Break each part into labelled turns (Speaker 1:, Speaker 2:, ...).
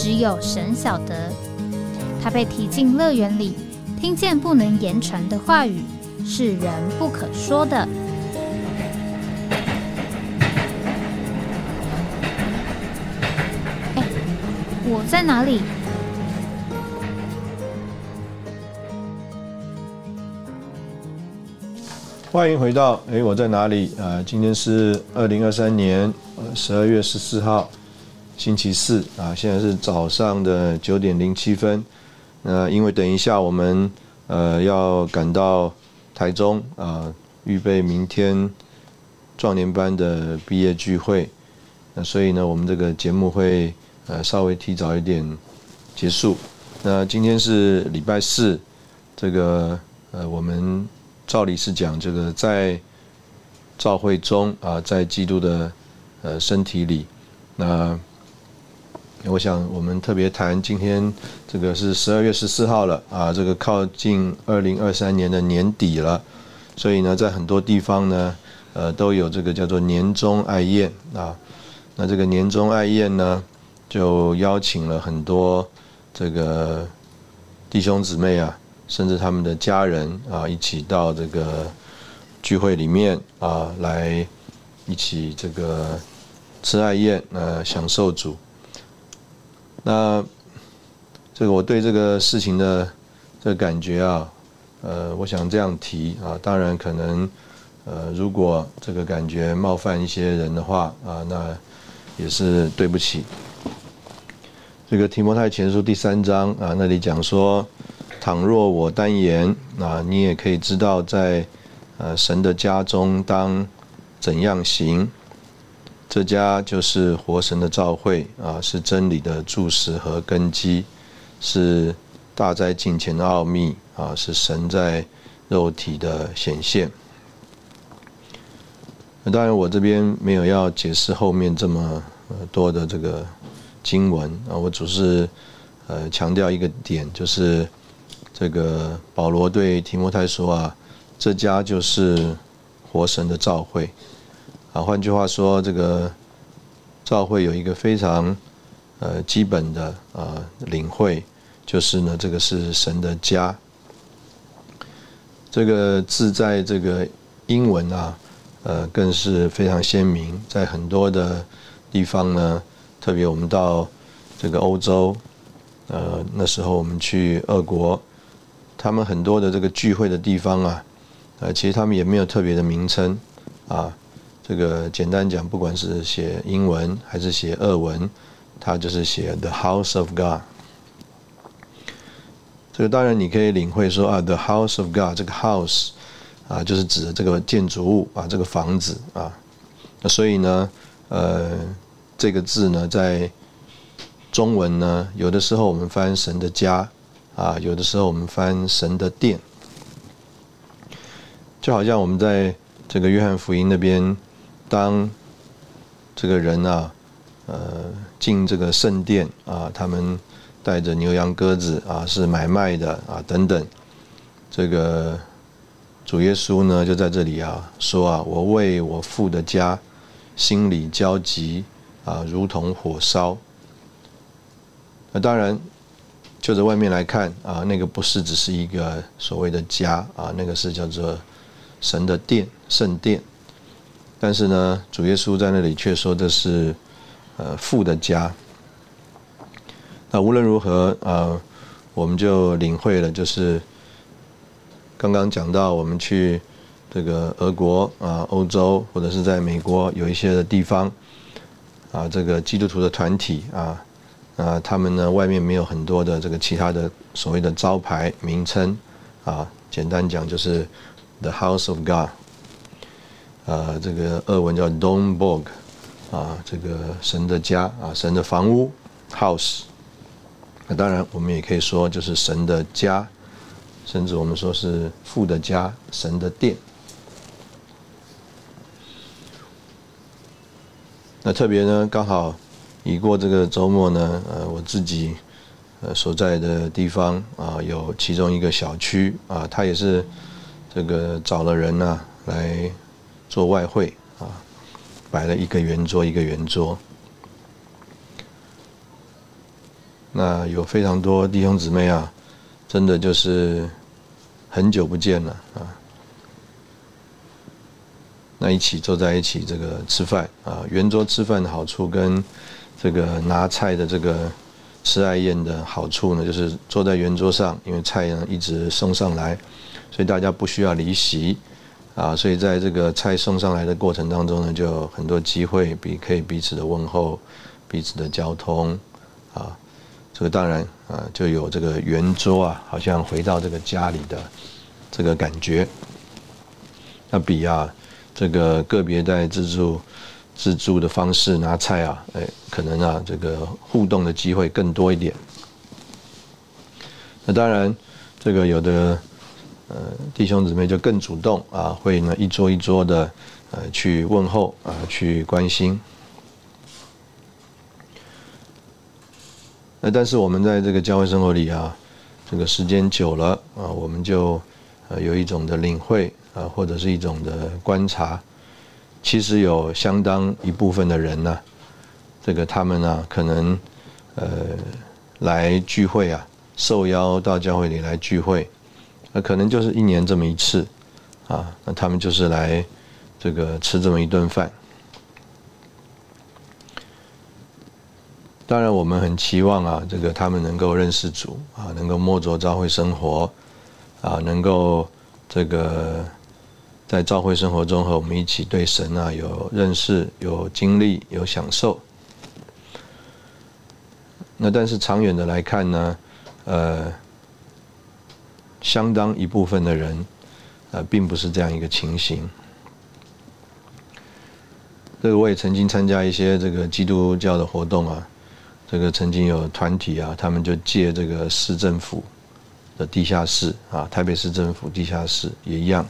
Speaker 1: 只有神晓得，他被提进乐园里，听见不能言传的话语，是人不可说的。哎，我在哪里？
Speaker 2: 欢迎回到哎，我在哪里？啊，今天是二零二三年十二月十四号。星期四啊，现在是早上的九点零七分。那因为等一下我们呃要赶到台中啊，预备明天壮年班的毕业聚会。那所以呢，我们这个节目会呃稍微提早一点结束。那今天是礼拜四，这个呃我们照理是讲这个在教会中啊，在基督的呃身体里那。我想，我们特别谈今天这个是十二月十四号了啊，这个靠近二零二三年的年底了，所以呢，在很多地方呢，呃，都有这个叫做年终爱宴啊。那这个年终爱宴呢，就邀请了很多这个弟兄姊妹啊，甚至他们的家人啊，一起到这个聚会里面啊，来一起这个吃爱宴，呃，享受主。那这个我对这个事情的这个感觉啊，呃，我想这样提啊，当然可能呃，如果这个感觉冒犯一些人的话啊，那也是对不起。这个提摩太前书第三章啊，那里讲说，倘若我单言啊，你也可以知道在呃神的家中当怎样行。这家就是活神的召会啊，是真理的柱石和根基，是大灾近前的奥秘啊，是神在肉体的显现。那当然，我这边没有要解释后面这么多的这个经文啊，我只是呃强调一个点，就是这个保罗对提摩太说啊，这家就是活神的召会。换句话说，这个教会有一个非常呃基本的呃领会，就是呢，这个是神的家。这个字在这个英文啊，呃，更是非常鲜明。在很多的地方呢，特别我们到这个欧洲，呃，那时候我们去俄国，他们很多的这个聚会的地方啊，呃，其实他们也没有特别的名称啊。这个简单讲，不管是写英文还是写俄文，它就是写 The House of God。这个当然你可以领会说啊，The House of God 这个 House 啊，就是指的这个建筑物啊，这个房子啊。那所以呢，呃，这个字呢，在中文呢，有的时候我们翻神的家啊，有的时候我们翻神的殿，就好像我们在这个约翰福音那边。当这个人啊，呃，进这个圣殿啊，他们带着牛羊鸽子啊，是买卖的啊，等等。这个主耶稣呢，就在这里啊，说啊，我为我父的家心里焦急啊，如同火烧。那当然，就在外面来看啊，那个不是只是一个所谓的家啊，那个是叫做神的殿，圣殿。但是呢，主耶稣在那里却说这是，呃，父的家。那无论如何，呃，我们就领会了，就是刚刚讲到我们去这个俄国啊、欧洲或者是在美国有一些的地方，啊，这个基督徒的团体啊，啊，他们呢外面没有很多的这个其他的所谓的招牌名称啊，简单讲就是 The House of God。呃，这个俄文叫 Domborg，啊，这个神的家啊，神的房屋 house。那当然，我们也可以说就是神的家，甚至我们说是父的家，神的殿。那特别呢，刚好已过这个周末呢，呃，我自己呃所在的地方啊，有其中一个小区啊，他也是这个找了人呢来做外汇啊，摆了一个圆桌一个圆桌。那有非常多弟兄姊妹啊，真的就是很久不见了啊。那一起坐在一起，这个吃饭啊，圆桌吃饭的好处跟这个拿菜的这个吃爱宴的好处呢，就是坐在圆桌上，因为菜呢一直送上来，所以大家不需要离席啊，所以在这个菜送上来的过程当中呢，就很多机会比可以彼此的问候、彼此的交通啊，这个当然啊就有这个圆桌啊，好像回到这个家里的这个感觉，那比啊。这个个别在自助自助的方式拿菜啊，哎，可能啊，这个互动的机会更多一点。那当然，这个有的呃弟兄姊妹就更主动啊，会呢一桌一桌的呃去问候啊，去关心。那但是我们在这个教会生活里啊，这个时间久了啊，我们就呃有一种的领会。啊，或者是一种的观察，其实有相当一部分的人呢，这个他们呢，可能呃来聚会啊，受邀到教会里来聚会，那可能就是一年这么一次啊，那他们就是来这个吃这么一顿饭。当然，我们很期望啊，这个他们能够认识主啊，能够摸着教会生活啊，能够这个。在教会生活中和我们一起对神啊有认识、有经历、有享受。那但是长远的来看呢，呃，相当一部分的人，呃，并不是这样一个情形。这个我也曾经参加一些这个基督教的活动啊，这个曾经有团体啊，他们就借这个市政府的地下室啊，台北市政府地下室也一样。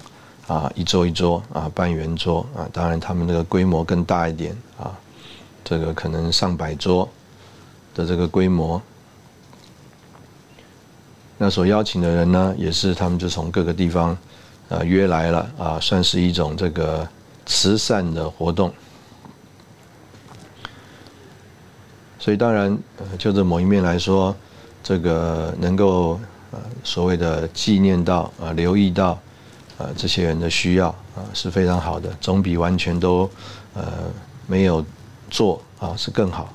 Speaker 2: 啊，一桌一桌啊，半圆桌啊，当然他们那个规模更大一点啊，这个可能上百桌的这个规模。那所邀请的人呢，也是他们就从各个地方啊约来了啊，算是一种这个慈善的活动。所以当然，就这某一面来说，这个能够呃所谓的纪念到啊，留意到。呃，这些人的需要啊是非常好的，总比完全都呃没有做啊是更好。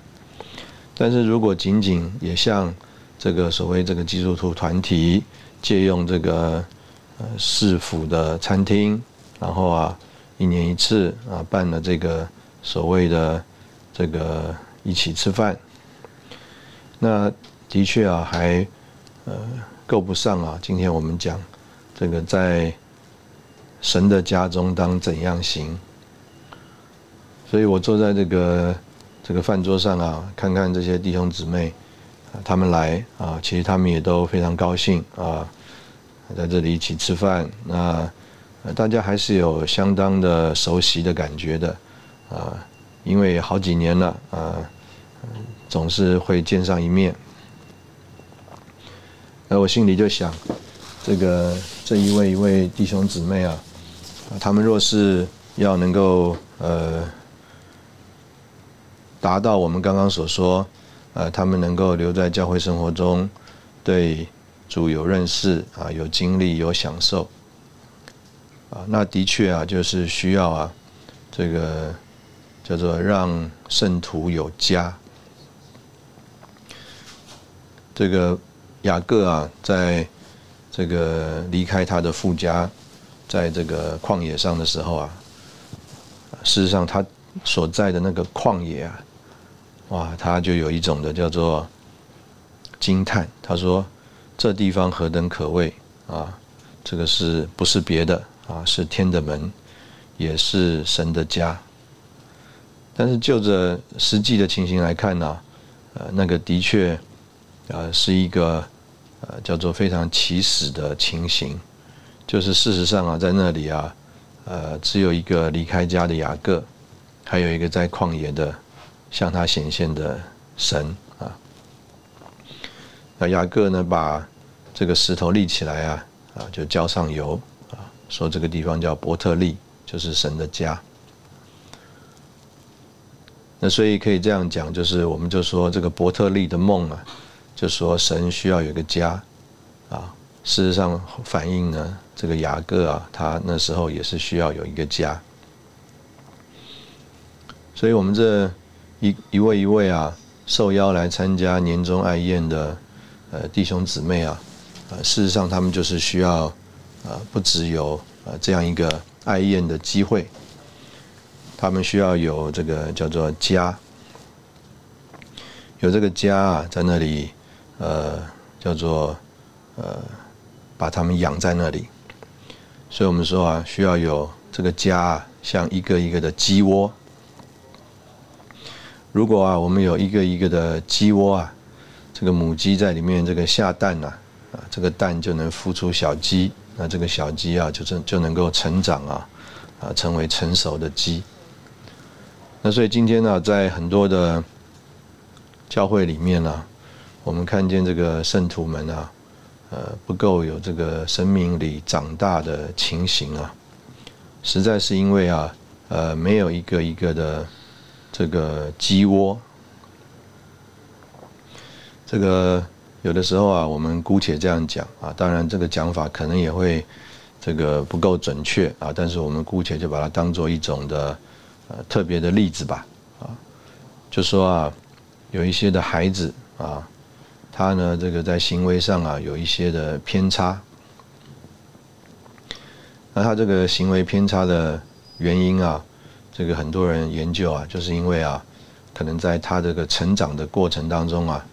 Speaker 2: 但是如果仅仅也像这个所谓这个基督徒团体借用这个呃市府的餐厅，然后啊一年一次啊办了这个所谓的这个一起吃饭，那的确啊还呃够不上啊。今天我们讲这个在。神的家中当怎样行？所以我坐在这个这个饭桌上啊，看看这些弟兄姊妹，他们来啊，其实他们也都非常高兴啊，在这里一起吃饭。那大家还是有相当的熟悉的感觉的啊，因为好几年了啊，总是会见上一面。那我心里就想，这个这一位一位弟兄姊妹啊。他们若是要能够呃达到我们刚刚所说，呃，他们能够留在教会生活中，对主有认识啊，有经历，有享受啊，那的确啊，就是需要啊，这个叫做让圣徒有家。这个雅各啊，在这个离开他的父家。在这个旷野上的时候啊，事实上他所在的那个旷野啊，哇，他就有一种的叫做惊叹。他说：“这地方何等可畏啊！这个是不是别的啊？是天的门，也是神的家。但是就着实际的情形来看呢，呃，那个的确呃，是一个呃叫做非常起始的情形，就是事实上啊，在那里啊，呃，只有一个离开家的雅各，还有一个在旷野的向他显现的神啊。那雅各呢，把这个石头立起来啊，啊，就浇上油啊，说这个地方叫伯特利，就是神的家。那所以可以这样讲，就是我们就说这个伯特利的梦啊，就说神需要有个家啊。事实上反映呢，这个雅各啊，他那时候也是需要有一个家。所以我们这一一位一位啊，受邀来参加年终爱宴的呃弟兄姊妹啊，呃，事实上他们就是需要呃，不只有呃这样一个爱宴的机会。他们需要有这个叫做家，有这个家啊，在那里，呃，叫做呃，把他们养在那里。所以我们说啊，需要有这个家，像一个一个的鸡窝。如果啊，我们有一个一个的鸡窝啊，这个母鸡在里面这个下蛋呐，啊，这个蛋就能孵出小鸡，那这个小鸡啊，就就能够成长啊，啊，成为成熟的鸡。那所以今天呢，在很多的教会里面呢，我们看见这个圣徒们啊，呃，不够有这个生命里长大的情形啊，实在是因为啊，呃，没有一个一个的这个鸡窝。这个有的时候啊，我们姑且这样讲啊，当然这个讲法可能也会这个不够准确啊，但是我们姑且就把它当做一种的。呃，特别的例子吧，啊，就说啊，有一些的孩子啊，他呢，这个在行为上啊，有一些的偏差。那他这个行为偏差的原因啊，这个很多人研究啊，就是因为啊，可能在他这个成长的过程当中啊，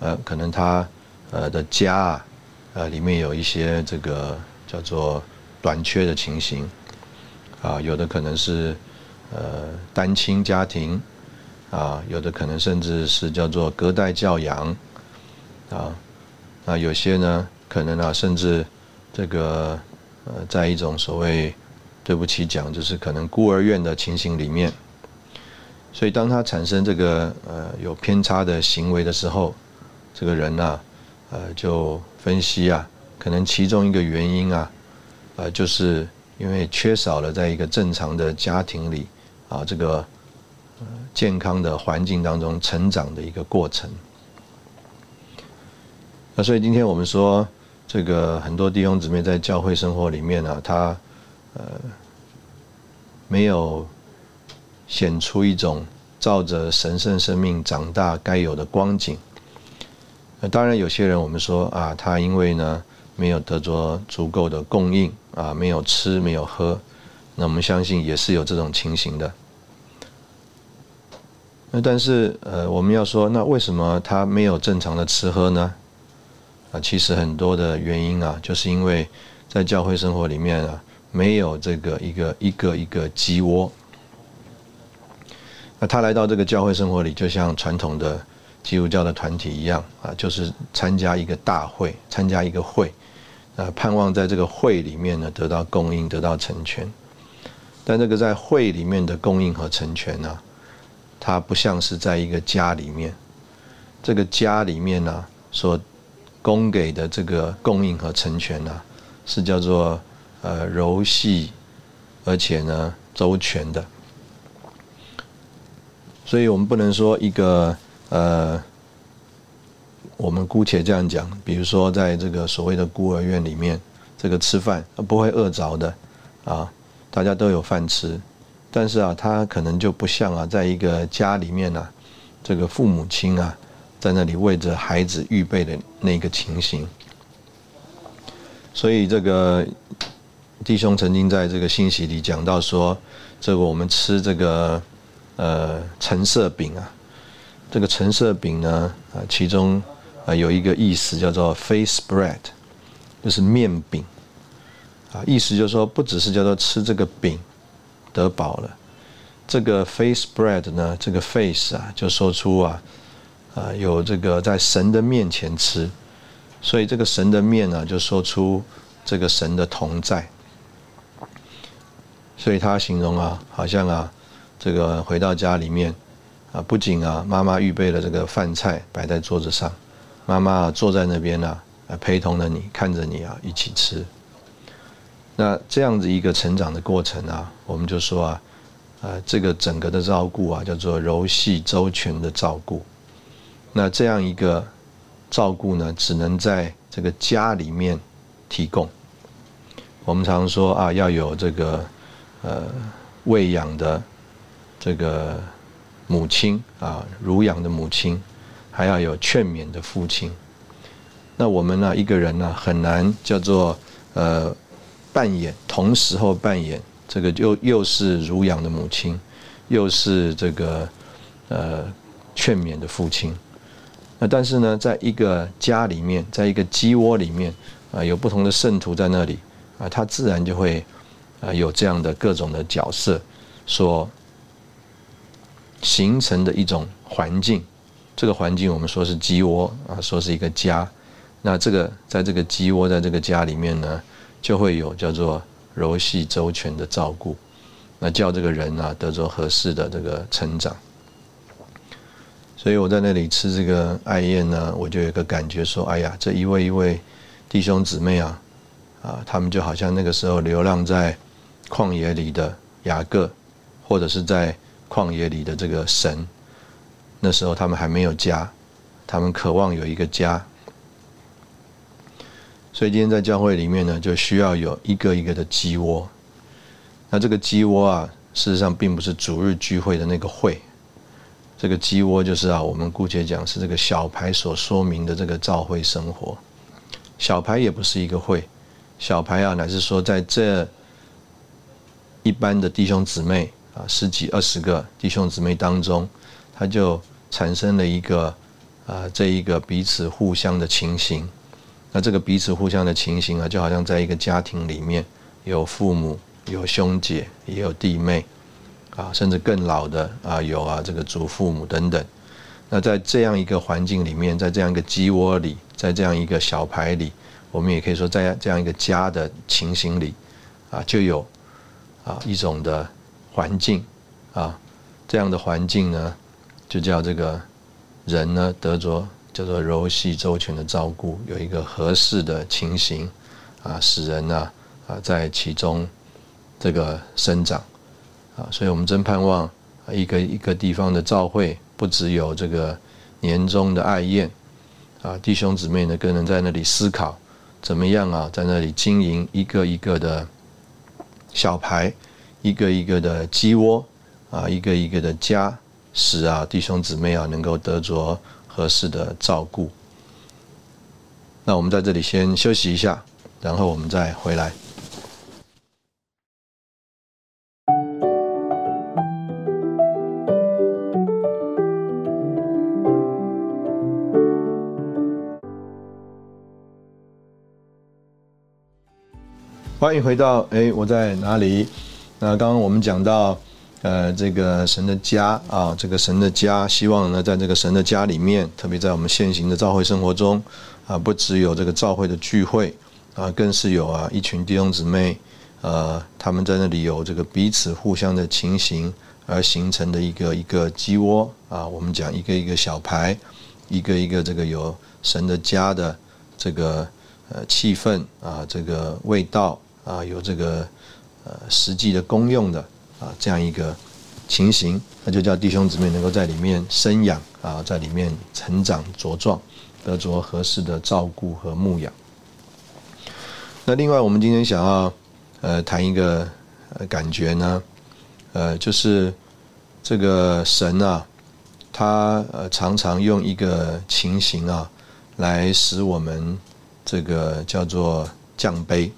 Speaker 2: 呃，可能他呃的家啊，呃，里面有一些这个叫做短缺的情形，啊，有的可能是。呃，单亲家庭啊，有的可能甚至是叫做隔代教养啊，那有些呢，可能啊，甚至这个呃，在一种所谓对不起讲，就是可能孤儿院的情形里面，所以当他产生这个呃有偏差的行为的时候，这个人呢，呃，就分析啊，可能其中一个原因啊，呃，就是因为缺少了在一个正常的家庭里。啊，这个健康的环境当中成长的一个过程。那所以今天我们说，这个很多弟兄姊妹在教会生活里面呢，他呃没有显出一种照着神圣生命长大该有的光景。那当然有些人我们说啊，他因为呢没有得着足够的供应啊，没有吃没有喝。那我们相信也是有这种情形的。那但是呃，我们要说，那为什么他没有正常的吃喝呢？啊，其实很多的原因啊，就是因为在教会生活里面啊，没有这个一个一个一个鸡窝。那他来到这个教会生活里，就像传统的基督教的团体一样啊，就是参加一个大会，参加一个会，啊，盼望在这个会里面呢得到供应，得到成全。但这个在会里面的供应和成全呢，它不像是在一个家里面，这个家里面呢所供给的这个供应和成全呢，是叫做呃柔细，而且呢周全的。所以我们不能说一个呃，我们姑且这样讲，比如说在这个所谓的孤儿院里面，这个吃饭不会饿着的啊。大家都有饭吃，但是啊，他可能就不像啊，在一个家里面呢，这个父母亲啊，在那里为着孩子预备的那个情形。所以这个弟兄曾经在这个信息里讲到说，这个我们吃这个呃橙色饼啊，这个橙色饼呢啊，其中啊有一个意思叫做 face bread，就是面饼。啊，意思就是说，不只是叫做吃这个饼得饱了，这个 face bread 呢，这个 face 啊，就说出啊，啊，有这个在神的面前吃，所以这个神的面呢，就说出这个神的同在。所以他形容啊，好像啊，这个回到家里面啊，不仅啊，妈妈预备了这个饭菜摆在桌子上，妈妈坐在那边呢，陪同着你，看着你啊，一起吃。那这样子一个成长的过程啊，我们就说啊，呃，这个整个的照顾啊，叫做柔细周全的照顾。那这样一个照顾呢，只能在这个家里面提供。我们常说啊，要有这个呃喂养的这个母亲啊，乳养的母亲，还要有劝勉的父亲。那我们呢，一个人呢，很难叫做呃扮演同时候扮演这个又又是乳养的母亲，又是这个呃劝勉的父亲。那但是呢，在一个家里面，在一个鸡窝里面，啊，有不同的圣徒在那里，啊，他自然就会，啊，有这样的各种的角色所形成的一种环境。这个环境我们说是鸡窝啊，说是一个家。那这个在这个鸡窝，在这个家里面呢，就会有叫做柔细周全的照顾，那叫这个人啊得着合适的这个成长。所以我在那里吃这个艾宴呢，我就有一个感觉说：哎呀，这一位一位弟兄姊妹啊，啊，他们就好像那个时候流浪在旷野里的雅各，或者是在旷野里的这个神。那时候他们还没有家，他们渴望有一个家。所以今天在教会里面呢，就需要有一个一个的鸡窝。那这个鸡窝啊，事实上并不是主日聚会的那个会。这个鸡窝就是啊，我们姑且讲是这个小牌所说明的这个教会生活。小牌也不是一个会，小牌啊，乃是说在这一般的弟兄姊妹啊，十几二十个弟兄姊妹当中，他就产生了一个啊，这一个彼此互相的情形。那这个彼此互相的情形啊，就好像在一个家庭里面，有父母，有兄姐，也有弟妹。啊，甚至更老的啊，有啊，这个祖父母等等。那在这样一个环境里面，在这样一个鸡窝里，在这样一个小牌里，我们也可以说，在这样一个家的情形里，啊，就有啊一种的环境啊，这样的环境呢，就叫这个人呢得着叫做柔细周全的照顾，有一个合适的情形啊，使人呢啊在其中这个生长。啊，所以我们真盼望一个一个地方的照会，不只有这个年终的爱宴，啊，弟兄姊妹呢更能在那里思考，怎么样啊，在那里经营一个一个的小排，一个一个的鸡窝，啊，一个一个的家，使啊弟兄姊妹啊能够得着合适的照顾。那我们在这里先休息一下，然后我们再回来。欢迎回到哎，我在哪里？那刚刚我们讲到，呃，这个神的家啊，这个神的家，希望呢，在这个神的家里面，特别在我们现行的教会生活中啊，不只有这个教会的聚会啊，更是有啊一群弟兄姊妹，呃，他们在那里有这个彼此互相的情形而形成的一个一个鸡窝啊。我们讲一个一个小牌，一个一个这个有神的家的这个呃气氛啊，这个味道。啊，有这个呃实际的功用的啊这样一个情形，那就叫弟兄姊妹能够在里面生养啊，在里面成长茁壮，得着合适的照顾和牧养。那另外，我们今天想要呃谈一个呃感觉呢，呃，就是这个神啊，他呃常常用一个情形啊，来使我们这个叫做降杯。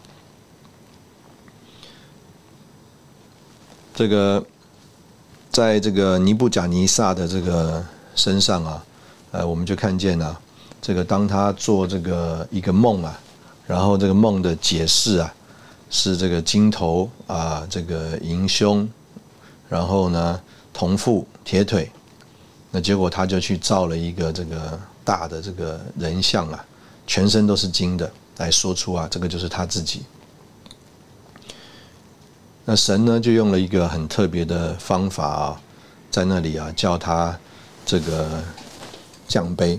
Speaker 2: 这个，在这个尼布贾尼撒的这个身上啊，呃，我们就看见了，这个当他做这个一个梦啊，然后这个梦的解释啊，是这个金头啊，这个银胸，然后呢，铜腹铁腿，那结果他就去造了一个这个大的这个人像啊，全身都是金的，来说出啊，这个就是他自己。那神呢，就用了一个很特别的方法啊，在那里啊，叫他这个降杯。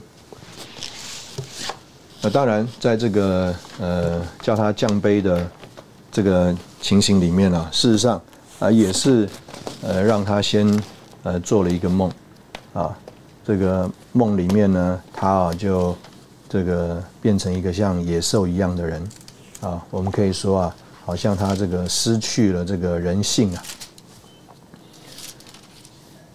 Speaker 2: 那当然，在这个呃叫他降杯的这个情形里面呢，事实上啊，也是呃让他先呃做了一个梦。啊，这个梦里面呢，他啊就这个变成一个像野兽一样的人，啊，我们可以说啊，好像他这个失去了这个人性啊。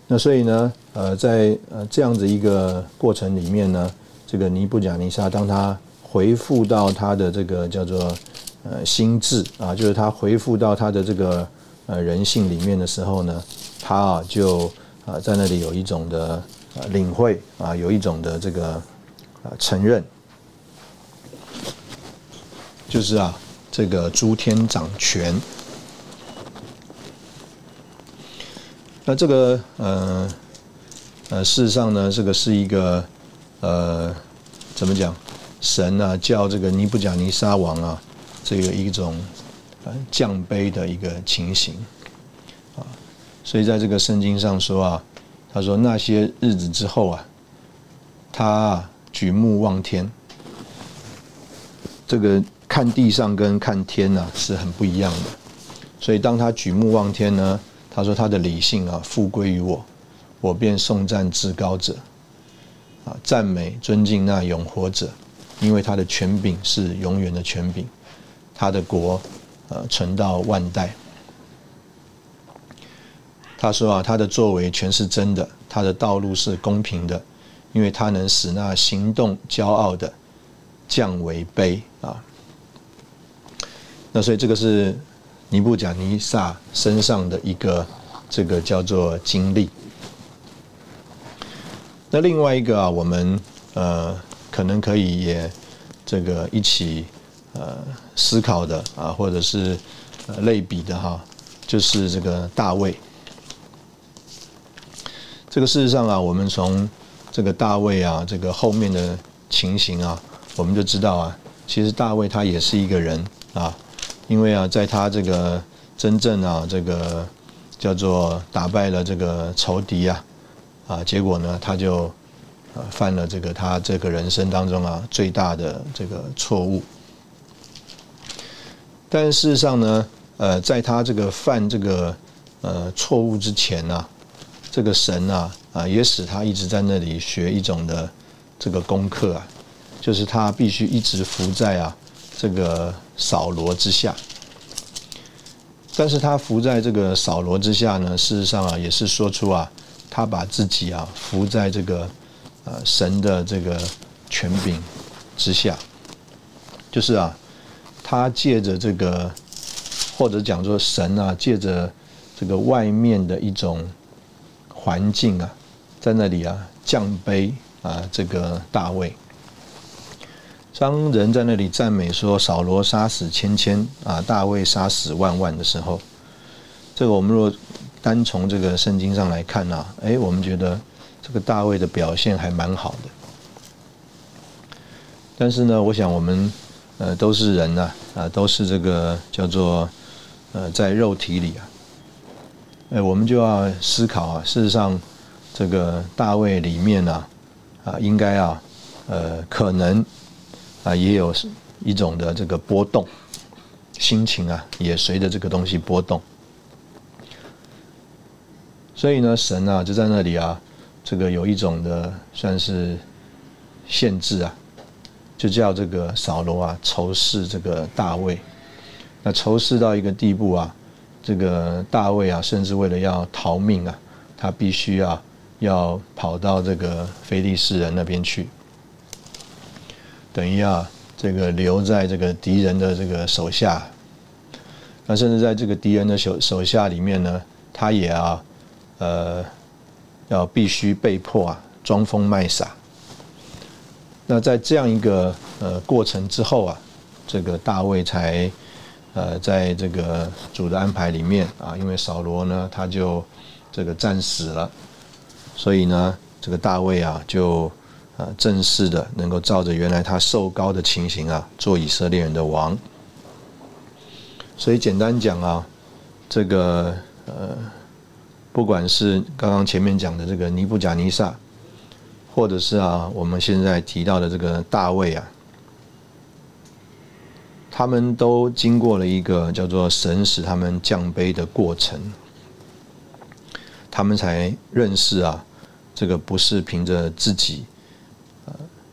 Speaker 2: 那所以呢，呃，在呃这样子一个过程里面呢，这个尼布甲尼撒当他回复到他的这个叫做呃心智啊，就是他回复到他的这个呃人性里面的时候呢，他啊就。啊，在那里有一种的领会啊，有一种的这个啊承认，就是啊，这个诸天掌权。那这个呃呃，事实上呢，这个是一个呃，怎么讲？神啊，叫这个尼布甲尼撒王啊，这个一种呃降杯的一个情形啊。所以在这个圣经上说啊，他说那些日子之后啊，他举目望天，这个看地上跟看天呐是很不一样的。所以当他举目望天呢，他说他的理性啊复归于我，我便颂赞至高者，啊赞美尊敬那永活者，因为他的权柄是永远的权柄，他的国呃存到万代。他说啊，他的作为全是真的，他的道路是公平的，因为他能使那行动骄傲的降为卑啊。那所以这个是尼布甲尼撒身上的一个这个叫做经历。那另外一个啊，我们呃可能可以也这个一起呃思考的啊，或者是呃类比的哈，就是这个大卫。这个事实上啊，我们从这个大卫啊，这个后面的情形啊，我们就知道啊，其实大卫他也是一个人啊，因为啊，在他这个真正啊，这个叫做打败了这个仇敌啊，啊，结果呢，他就啊犯了这个他这个人生当中啊最大的这个错误。但事实上呢，呃，在他这个犯这个呃错误之前呢。这个神啊啊，也使他一直在那里学一种的这个功课啊，就是他必须一直伏在啊这个扫罗之下。但是他伏在这个扫罗之下呢，事实上啊，也是说出啊，他把自己啊伏在这个呃神的这个权柄之下，就是啊，他借着这个或者讲说神啊，借着这个外面的一种。环境啊，在那里啊，降杯啊，这个大卫，当人在那里赞美说扫罗杀死千千啊，大卫杀死万万的时候，这个我们若单从这个圣经上来看呢，哎，我们觉得这个大卫的表现还蛮好的。但是呢，我想我们呃都是人呐，啊，都是这个叫做呃在肉体里啊。哎，我们就要思考啊。事实上，这个大卫里面呢，啊，应该啊，呃，可能啊，也有一种的这个波动，心情啊，也随着这个东西波动。所以呢，神啊，就在那里啊，这个有一种的算是限制啊，就叫这个扫罗啊仇视这个大卫，那仇视到一个地步啊。这个大卫啊，甚至为了要逃命啊，他必须啊要跑到这个非利士人那边去，等于啊这个留在这个敌人的这个手下。那甚至在这个敌人的手手下里面呢，他也啊呃要必须被迫啊装疯卖傻。那在这样一个呃过程之后啊，这个大卫才。呃，在这个主的安排里面啊，因为扫罗呢，他就这个战死了，所以呢，这个大卫啊，就啊正式的能够照着原来他受高的情形啊，做以色列人的王。所以简单讲啊，这个呃，不管是刚刚前面讲的这个尼布甲尼撒，或者是啊我们现在提到的这个大卫啊。他们都经过了一个叫做神使他们降卑的过程，他们才认识啊，这个不是凭着自己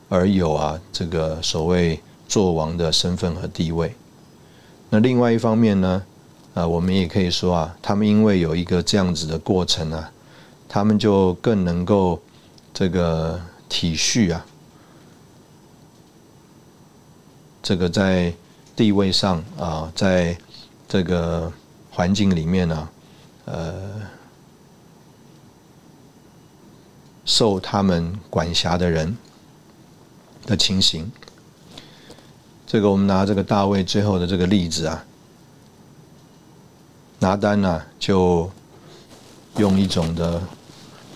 Speaker 2: 而有啊，这个所谓做王的身份和地位。那另外一方面呢，啊，我们也可以说啊，他们因为有一个这样子的过程啊，他们就更能够这个体恤啊，这个在。地位上啊，在这个环境里面呢，呃，受他们管辖的人的情形，这个我们拿这个大卫最后的这个例子啊，拿单呢就用一种的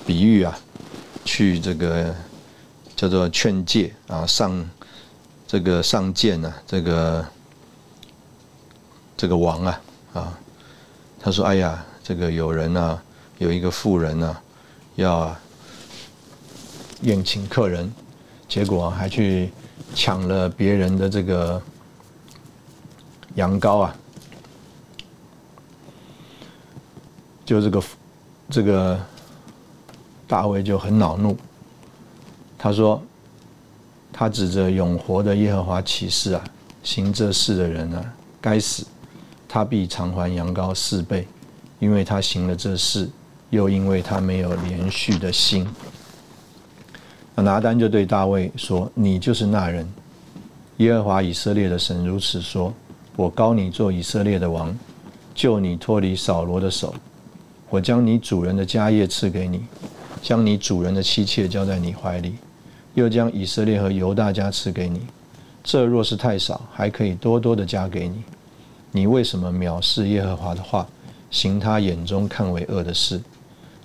Speaker 2: 比喻啊，去这个叫做劝诫啊，上这个上谏呢，这个。这个王啊，啊，他说：“哎呀，这个有人呢，有一个妇人呢，要宴请客人，结果还去抢了别人的这个羊羔啊！就这个这个大卫就很恼怒，他说：他指着永活的耶和华起誓啊，行这事的人啊，该死。”他必偿还羊羔四倍，因为他行了这事，又因为他没有连续的心。那拿单就对大卫说：“你就是那人。耶和华以色列的神如此说：我高你做以色列的王，救你脱离扫罗的手。我将你主人的家业赐给你，将你主人的妻妾交在你怀里，又将以色列和犹大家赐给你。这若是太少，还可以多多的加给你。”你为什么藐视耶和华的话，行他眼中看为恶的事？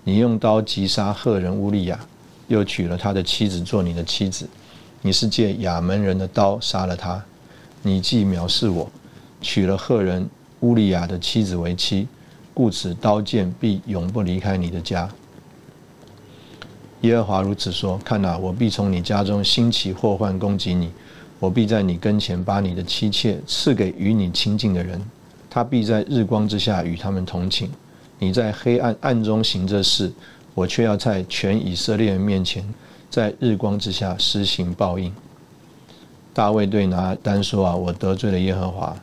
Speaker 2: 你用刀击杀赫人乌利亚，又娶了他的妻子做你的妻子。你是借亚门人的刀杀了他。你既藐视我，娶了赫人乌利亚的妻子为妻，故此刀剑必永不离开你的家。耶和华如此说：看哪，我必从你家中兴起祸患攻击你。我必在你跟前把你的妻妾赐给与你亲近的人，他必在日光之下与他们同寝。你在黑暗暗中行这事，我却要在全以色列人面前，在日光之下施行报应。大卫对拿单说：“啊，我得罪了耶和华。”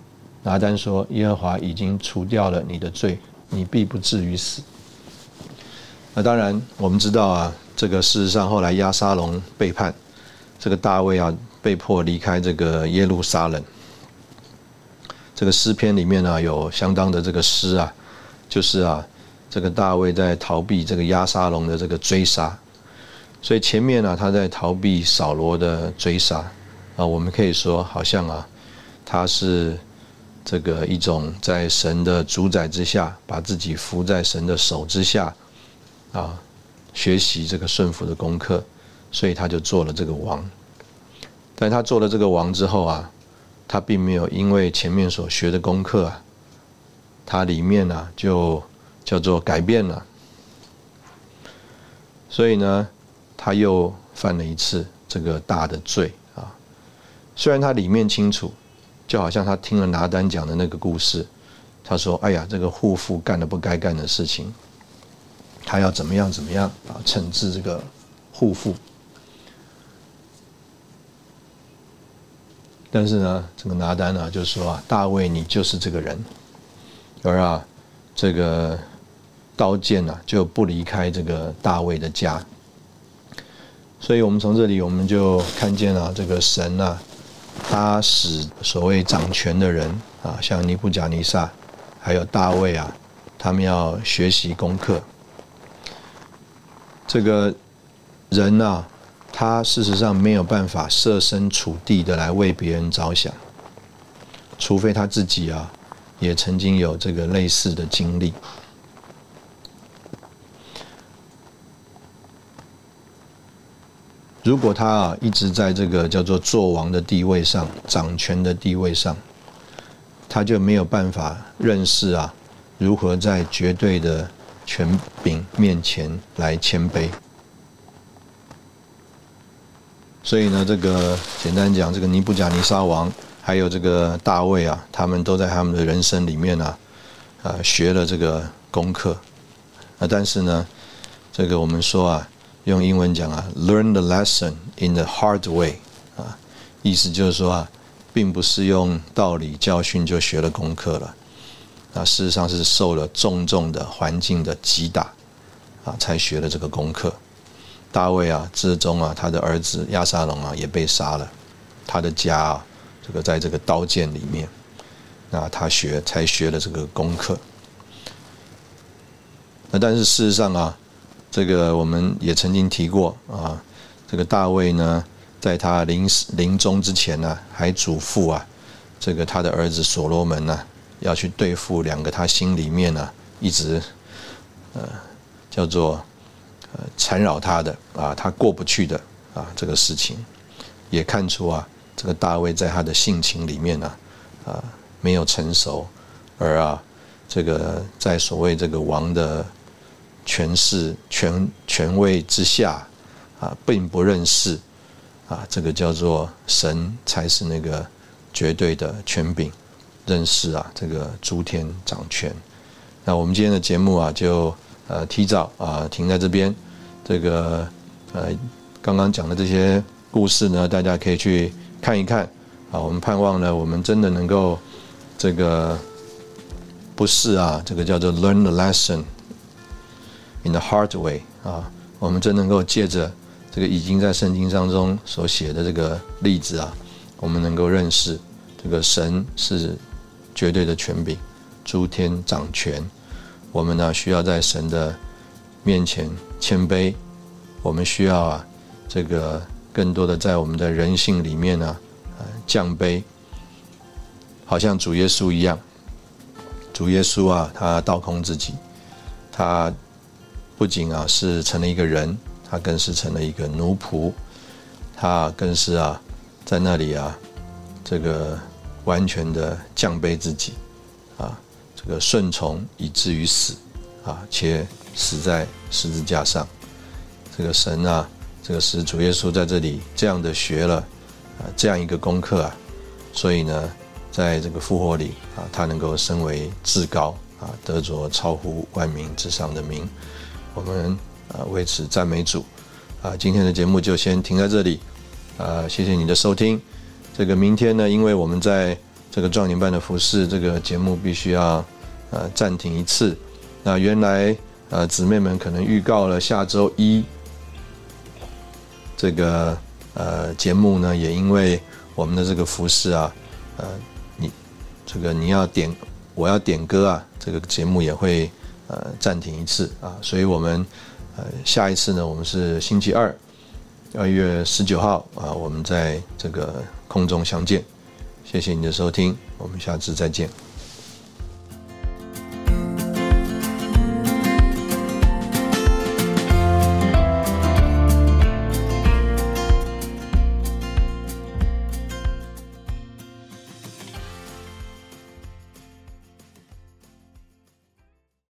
Speaker 2: 拿单说：“耶和华已经除掉了你的罪，你必不至于死。”那当然，我们知道啊，这个事实上后来亚沙龙背叛这个大卫啊。被迫离开这个耶路撒冷。这个诗篇里面呢，有相当的这个诗啊，就是啊，这个大卫在逃避这个亚沙龙的这个追杀。所以前面呢，他在逃避扫罗的追杀啊，我们可以说好像啊，他是这个一种在神的主宰之下，把自己伏在神的手之下啊，学习这个顺服的功课，所以他就做了这个王。但他做了这个王之后啊，他并没有因为前面所学的功课啊，他里面呢就叫做改变了，所以呢，他又犯了一次这个大的罪啊。虽然他里面清楚，就好像他听了拿单讲的那个故事，他说：“哎呀，这个护妇干了不该干的事情，他要怎么样怎么样啊，惩治这个护妇。”但是呢，这个拿单呢，就说啊，大卫你就是这个人，而啊，这个刀剑呢就不离开这个大卫的家。所以我们从这里我们就看见了这个神啊，他使所谓掌权的人啊，像尼布甲尼撒，还有大卫啊，他们要学习功课。这个人呢。他事实上没有办法设身处地的来为别人着想，除非他自己啊，也曾经有这个类似的经历。如果他啊一直在这个叫做做王的地位上、掌权的地位上，他就没有办法认识啊如何在绝对的权柄面前来谦卑。所以呢，这个简单讲，这个尼布甲尼撒王还有这个大卫啊，他们都在他们的人生里面啊，啊学了这个功课啊，但是呢，这个我们说啊。用英文讲啊，learn the lesson in the hard way，啊，意思就是说啊，并不是用道理教训就学了功课了，啊，事实上是受了重重的环境的击打，啊，才学了这个功课。大卫啊，之中啊，他的儿子亚沙龙啊也被杀了，他的家啊，这个在这个刀剑里面，那他学才学了这个功课。那但是事实上啊。这个我们也曾经提过啊，这个大卫呢，在他临临终之前呢，还嘱咐啊，这个他的儿子所罗门呢，要去对付两个他心里面呢一直呃叫做呃缠绕他的啊，他过不去的啊这个事情，也看出啊，这个大卫在他的性情里面呢啊没有成熟，而啊这个在所谓这个王的。权势、权权位之下，啊，并不认识，啊，这个叫做神才是那个绝对的权柄，认识啊，这个诸天掌权。那我们今天的节目啊，就呃提早啊停在这边。这个呃刚刚讲的这些故事呢，大家可以去看一看。啊，我们盼望呢，我们真的能够这个不是啊，这个叫做 learn the lesson。In the hard way 啊，我们真能够借着这个已经在圣经当中所写的这个例子啊，我们能够认识这个神是绝对的权柄，诸天掌权。我们呢需要在神的面前谦卑，我们需要啊这个更多的在我们的人性里面呢呃降卑，好像主耶稣一样。主耶稣啊，他倒空自己，他。不仅啊是成了一个人，他更是成了一个奴仆，他更是啊在那里啊这个完全的降卑自己啊，这个顺从以至于死啊，且死在十字架上。这个神啊，这个使主耶稣在这里这样的学了啊这样一个功课啊，所以呢，在这个复活里啊，他能够升为至高啊，得着超乎万民之上的名。我们啊为此赞美主啊！今天的节目就先停在这里啊！谢谢你的收听。这个明天呢，因为我们在这个壮年班的服饰这个节目必须要呃暂停一次。那原来呃姊妹们可能预告了下周一这个呃节目呢，也因为我们的这个服饰啊，呃你这个你要点我要点歌啊，这个节目也会。呃，暂停一次啊，所以我们呃下一次呢，我们是星期二，二月十九号啊，我们在这个空中相见。谢谢你的收听，我们下次再见。